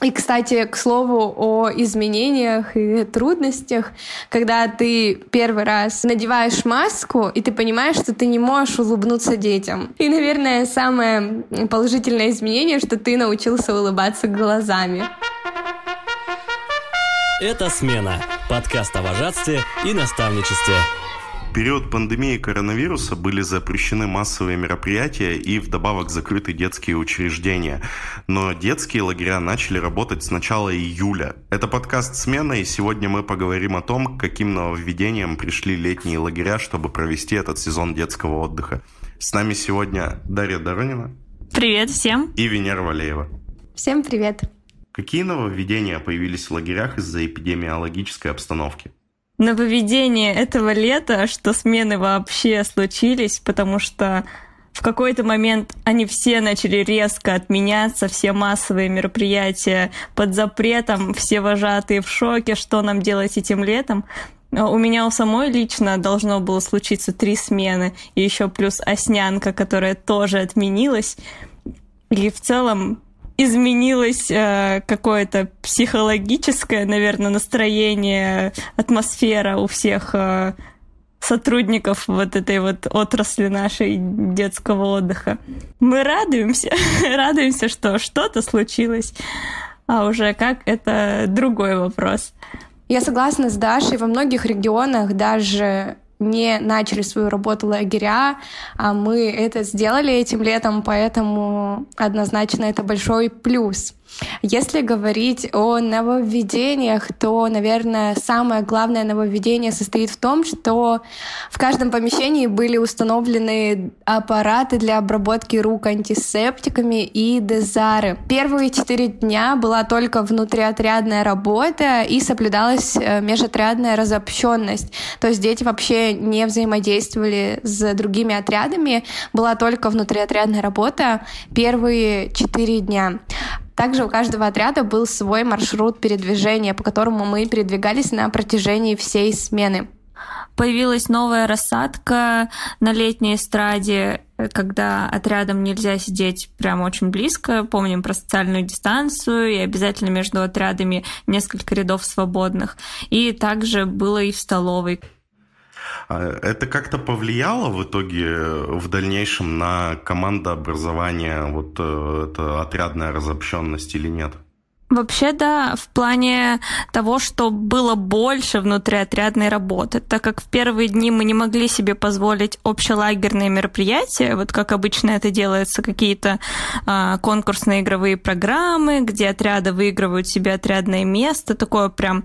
И, кстати, к слову о изменениях и трудностях, когда ты первый раз надеваешь маску, и ты понимаешь, что ты не можешь улыбнуться детям. И, наверное, самое положительное изменение, что ты научился улыбаться глазами. Это «Смена» – подкаст о вожатстве и наставничестве период пандемии коронавируса были запрещены массовые мероприятия и вдобавок закрыты детские учреждения. Но детские лагеря начали работать с начала июля. Это подкаст «Смена», и сегодня мы поговорим о том, к каким нововведениям пришли летние лагеря, чтобы провести этот сезон детского отдыха. С нами сегодня Дарья Доронина. Привет всем. И Венера Валеева. Всем привет. Какие нововведения появились в лагерях из-за эпидемиологической обстановки? Нововведение этого лета, что смены вообще случились, потому что в какой-то момент они все начали резко отменяться, все массовые мероприятия под запретом, все вожатые в шоке, что нам делать этим летом. У меня у самой лично должно было случиться три смены, и еще плюс Оснянка, которая тоже отменилась. И в целом изменилось э, какое-то психологическое, наверное, настроение, атмосфера у всех э, сотрудников вот этой вот отрасли нашей детского отдыха. Мы радуемся, радуемся, что что-то случилось, а уже как это другой вопрос. Я согласна с Дашей, во многих регионах даже не начали свою работу лагеря, а мы это сделали этим летом, поэтому однозначно это большой плюс. Если говорить о нововведениях, то, наверное, самое главное нововведение состоит в том, что в каждом помещении были установлены аппараты для обработки рук антисептиками и дезары. Первые четыре дня была только внутриотрядная работа и соблюдалась э, межотрядная разобщенность. То есть дети вообще не взаимодействовали с другими отрядами, была только внутриотрядная работа первые четыре дня. Также у каждого отряда был свой маршрут передвижения, по которому мы передвигались на протяжении всей смены. Появилась новая рассадка на летней эстраде, когда отрядом нельзя сидеть прямо очень близко. Помним про социальную дистанцию и обязательно между отрядами несколько рядов свободных. И также было и в столовой. А это как-то повлияло в итоге в дальнейшем на командообразование, вот э, это отрядная разобщенность или нет? Вообще, да, в плане того, что было больше внутриотрядной работы, так как в первые дни мы не могли себе позволить общелагерные мероприятия, вот как обычно это делается, какие-то а, конкурсные игровые программы, где отряды выигрывают себе отрядное место, такое прям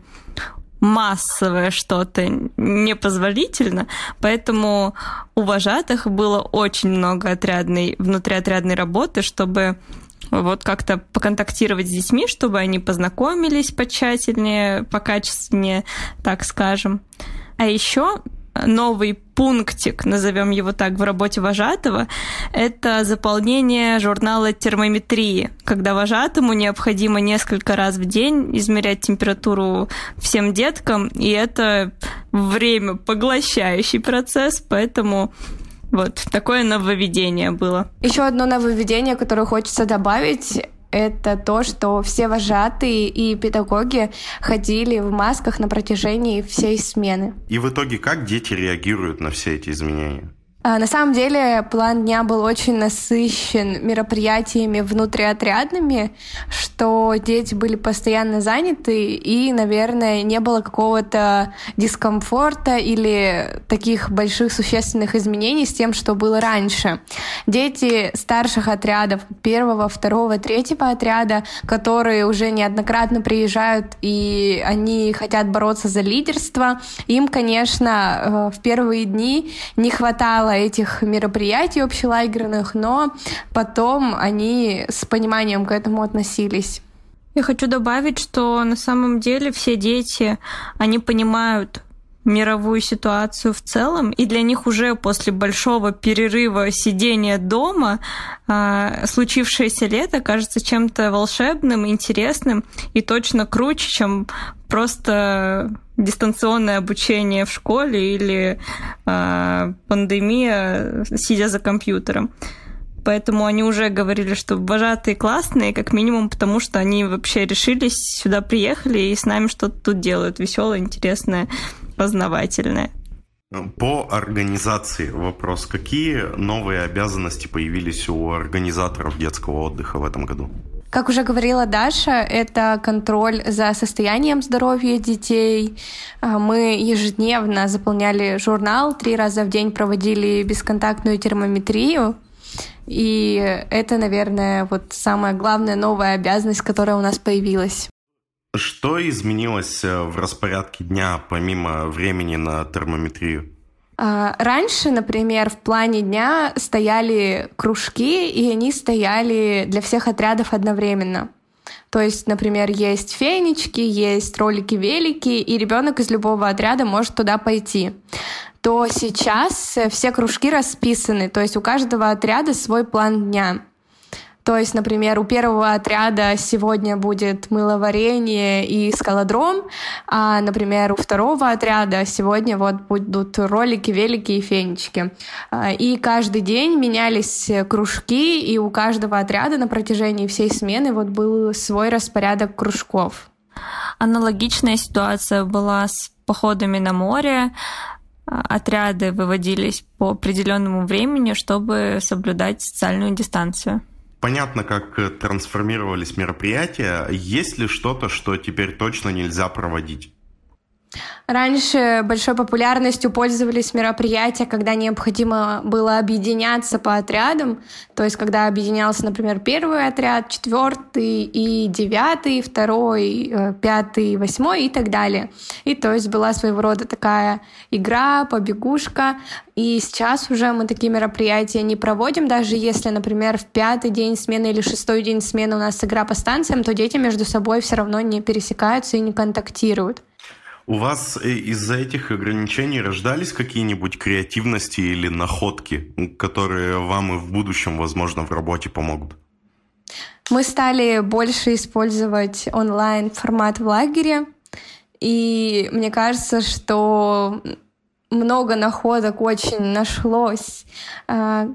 массовое что-то непозволительно, поэтому у вожатых было очень много отрядной, внутриотрядной работы, чтобы вот как-то поконтактировать с детьми, чтобы они познакомились потщательнее, покачественнее, так скажем. А еще новый пунктик, назовем его так, в работе вожатого, это заполнение журнала термометрии, когда вожатому необходимо несколько раз в день измерять температуру всем деткам, и это время поглощающий процесс, поэтому вот такое нововведение было. Еще одно нововведение, которое хочется добавить, это то, что все вожатые и педагоги ходили в масках на протяжении всей смены. И в итоге как дети реагируют на все эти изменения? А, на самом деле план дня был очень насыщен мероприятиями внутриотрядными, что дети были постоянно заняты и, наверное, не было какого-то дискомфорта или таких больших существенных изменений с тем, что было раньше. Дети старших отрядов, первого, второго, третьего отряда, которые уже неоднократно приезжают и они хотят бороться за лидерство, им, конечно, э, в первые дни не хватало этих мероприятий общелагерных, но потом они с пониманием к этому относились. Я хочу добавить, что на самом деле все дети, они понимают мировую ситуацию в целом, и для них уже после большого перерыва сидения дома а, случившееся лето кажется чем-то волшебным, интересным и точно круче, чем просто дистанционное обучение в школе или э, пандемия, сидя за компьютером. Поэтому они уже говорили, что вожатые классные, как минимум, потому что они вообще решились, сюда приехали и с нами что-то тут делают веселое, интересное, познавательное. По организации вопрос. Какие новые обязанности появились у организаторов детского отдыха в этом году? Как уже говорила Даша, это контроль за состоянием здоровья детей. А, мы ежедневно заполняли журнал, три раза в день проводили бесконтактную термометрию. И это, наверное, вот самая главная новая обязанность, которая у нас появилась. Что изменилось э, в распорядке дня, помимо времени на термометрию? А, раньше, например, в плане дня стояли кружки, и они стояли для всех отрядов одновременно. То есть, например, есть фенечки, есть ролики-велики, и ребенок из любого отряда может туда пойти то сейчас все кружки расписаны, то есть у каждого отряда свой план дня. То есть, например, у первого отряда сегодня будет мыловарение и скалодром, а, например, у второго отряда сегодня вот будут ролики, велики и фенечки. А, и каждый день менялись кружки, и у каждого отряда на протяжении всей смены вот был свой распорядок кружков. Аналогичная ситуация была с походами на море. А, отряды выводились по определенному времени, чтобы соблюдать социальную дистанцию. Понятно, как э, трансформировались мероприятия. Есть ли что-то, что теперь точно нельзя проводить? Раньше большой популярностью пользовались мероприятия, когда необходимо было объединяться по отрядам. То есть, когда объединялся, например, первый отряд, четвертый и девятый, второй, э, пятый, восьмой и так далее. И то есть была своего рода такая игра, побегушка. И сейчас уже мы такие мероприятия не проводим, даже если, например, в пятый день смены или шестой день смены у нас игра по станциям, то дети между собой все равно не пересекаются и не контактируют. У вас э, из-за этих ограничений рождались какие-нибудь креативности или находки, которые вам и в будущем, возможно, в работе помогут? Мы стали больше использовать онлайн-формат в лагере, и мне кажется, что много находок очень нашлось э,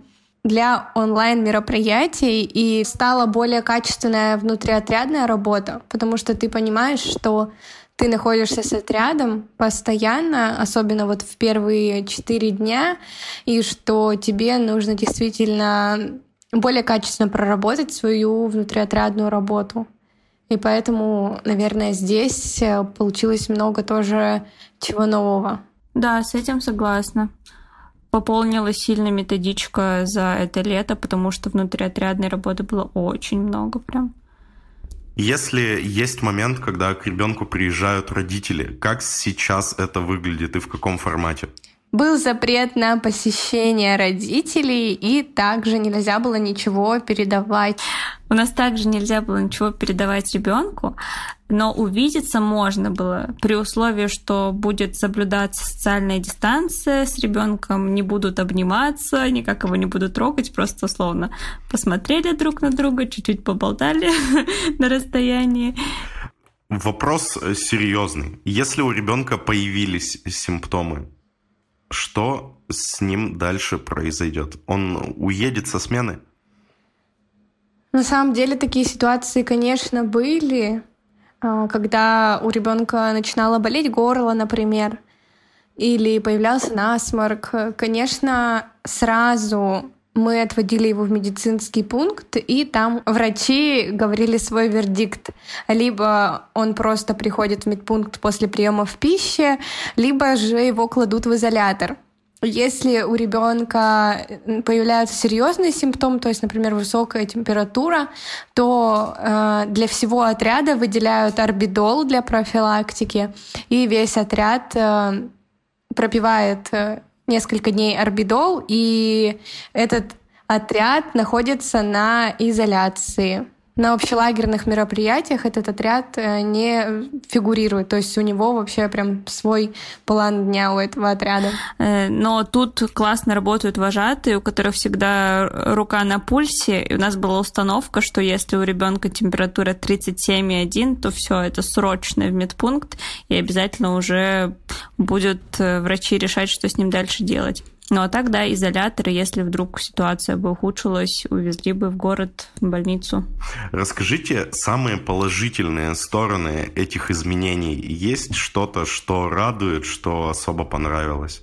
для онлайн-мероприятий и стала более качественная внутриотрядная работа, потому что ты понимаешь, что ты находишься с отрядом постоянно, особенно вот в первые четыре дня, и что тебе нужно действительно более качественно проработать свою внутриотрядную работу. И поэтому, наверное, здесь э, получилось много тоже чего нового. Да, с этим согласна. Пополнила сильно методичка за это лето, потому что внутриотрядной работы было очень много прям. Если есть момент, когда к ребенку приезжают родители, как сейчас это выглядит и в каком формате? Был запрет на посещение родителей, и также нельзя было ничего передавать. У нас также нельзя было ничего передавать ребенку, но увидеться можно было при условии, что будет соблюдаться социальная дистанция с ребенком, не будут обниматься, никак его не будут трогать, просто условно посмотрели друг на друга, чуть-чуть поболтали на расстоянии. Вопрос серьезный. Если у ребенка появились симптомы, что с ним дальше произойдет? Он уедет со смены? На самом деле такие ситуации, конечно, были, а, когда у ребенка начинало болеть горло, например, или появлялся насморк. Конечно, сразу мы отводили его в медицинский пункт, и там врачи говорили свой вердикт. Либо он просто приходит в медпункт после приема в пище, либо же его кладут в изолятор. Если у ребенка появляются серьезные симптомы, то есть, например, высокая температура, то э, для всего отряда выделяют орбидол для профилактики, и весь отряд э, пропивает э, несколько дней орбидол, и этот отряд находится на изоляции. На общелагерных мероприятиях этот отряд э, не фигурирует, то есть у него вообще прям свой план дня у этого отряда. Э, но тут классно работают вожатые, у которых всегда рука на пульсе, и у нас была установка, что если у ребенка температура 37,1, то все это срочно в медпункт, и обязательно уже будут э, врачи решать, что с ним дальше делать. Ну а так, изоляторы, если вдруг ситуация бы ухудшилась, увезли бы в город, в больницу. Расскажите самые положительные стороны этих изменений. Есть что-то, что радует, что особо понравилось?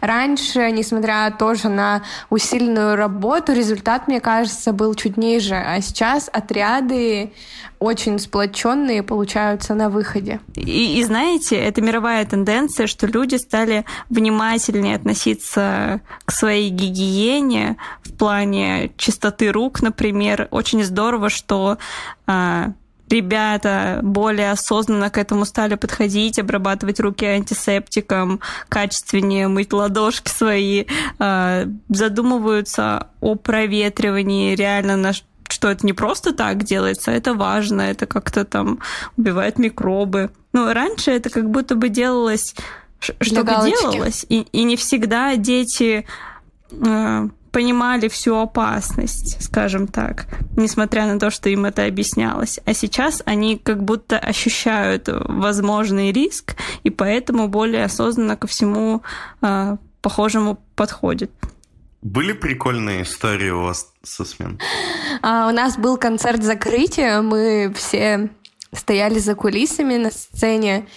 Раньше, несмотря тоже на усиленную работу, результат, мне кажется, был чуть ниже. А сейчас отряды очень сплоченные получаются на выходе. И, и знаете, это мировая тенденция, что люди стали внимательнее относиться к своей гигиене в плане чистоты рук, например. Очень здорово, что а, ребята более осознанно к этому стали подходить, обрабатывать руки антисептиком, качественнее мыть ладошки свои, а, задумываются о проветривании реально на что это не просто так делается, это важно, это как-то там убивает микробы. Но раньше это как будто бы делалось, чтобы делалось, и, и не всегда дети а, понимали всю опасность, скажем так, несмотря на то, что им это объяснялось. А сейчас они как будто ощущают возможный риск, и поэтому более осознанно ко всему э, похожему подходят. Были прикольные истории у вас со смен? А, у нас был концерт закрытия, мы все стояли за кулисами на сцене,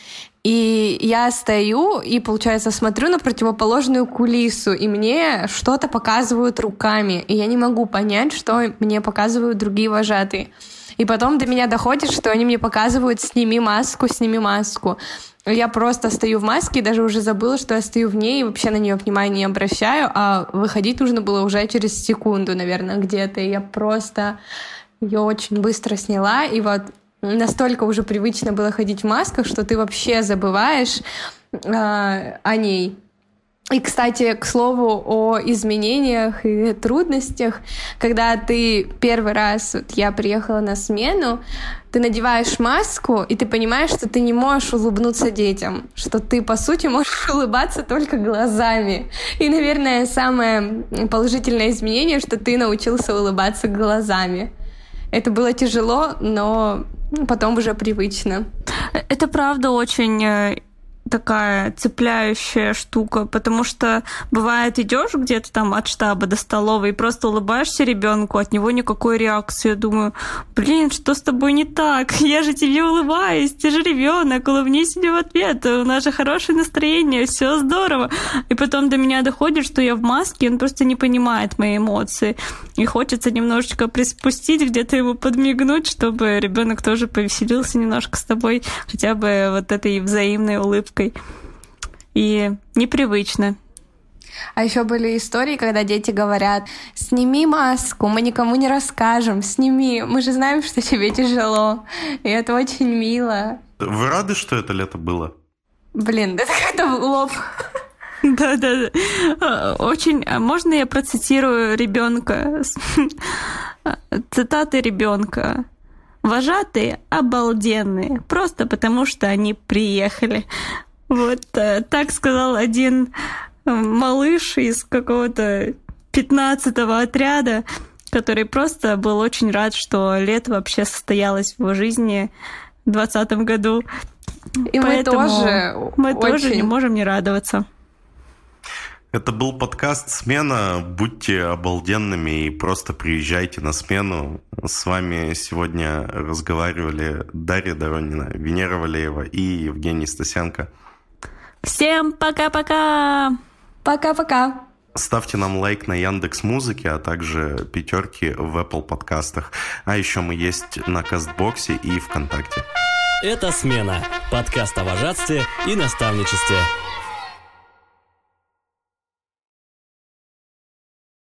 и я стою и, получается, смотрю на противоположную кулису, и мне что-то показывают руками, и я не могу понять, что мне показывают другие вожатые. И потом до меня доходит, что они мне показывают «сними маску, сними маску». Я просто стою в маске, и даже уже забыла, что я стою в ней, и вообще на нее внимания не обращаю, а выходить нужно было уже через секунду, наверное, где-то. И я просто ее очень быстро сняла, и вот настолько уже привычно было ходить в масках, что ты вообще забываешь э, о ней. И, кстати, к слову о изменениях и трудностях, когда ты первый раз, вот я приехала на смену, ты надеваешь маску, и ты понимаешь, что ты не можешь улыбнуться детям, что ты, по сути, можешь улыбаться только глазами. И, наверное, самое положительное изменение, что ты научился улыбаться глазами. Это было тяжело, но потом уже привычно. Это правда очень э, такая цепляющая штука, потому что бывает идешь где-то там от штаба до столовой и просто улыбаешься ребенку, от него никакой реакции. Я думаю, блин, что с тобой не так? Я же тебе улыбаюсь, ты же ребенок, улыбнись мне в ответ, у нас же хорошее настроение, все здорово. И потом до меня доходит, что я в маске, он просто не понимает мои эмоции. И хочется немножечко приспустить, где-то ему подмигнуть, чтобы ребенок тоже повеселился немножко с тобой, хотя бы вот этой взаимной улыбкой улыбкой. И непривычно. А еще были истории, когда дети говорят, сними маску, мы никому не расскажем, сними, мы же знаем, что тебе тяжело. И это очень мило. Вы рады, что это лето было? Блин, это как-то в лоб. Да, да, да. Очень. А можно я процитирую ребенка? Цитаты ребенка. Вожатые обалденные, просто потому что они приехали. Вот э, так сказал один э, малыш из какого-то 15-го отряда, который просто был очень рад, что лето вообще состоялось в его жизни в 2020 году. И Поэтому мы тоже мы очень... тоже не можем не радоваться. Это был подкаст «Смена». Будьте обалденными и просто приезжайте на смену. С вами сегодня разговаривали Дарья Доронина, Венера Валеева и Евгений Стасенко. Всем пока-пока! Пока-пока! Ставьте нам лайк на Яндекс Музыке, а также пятерки в Apple подкастах. А еще мы есть на Кастбоксе и ВКонтакте. Это «Смена» – подкаст о вожатстве и наставничестве.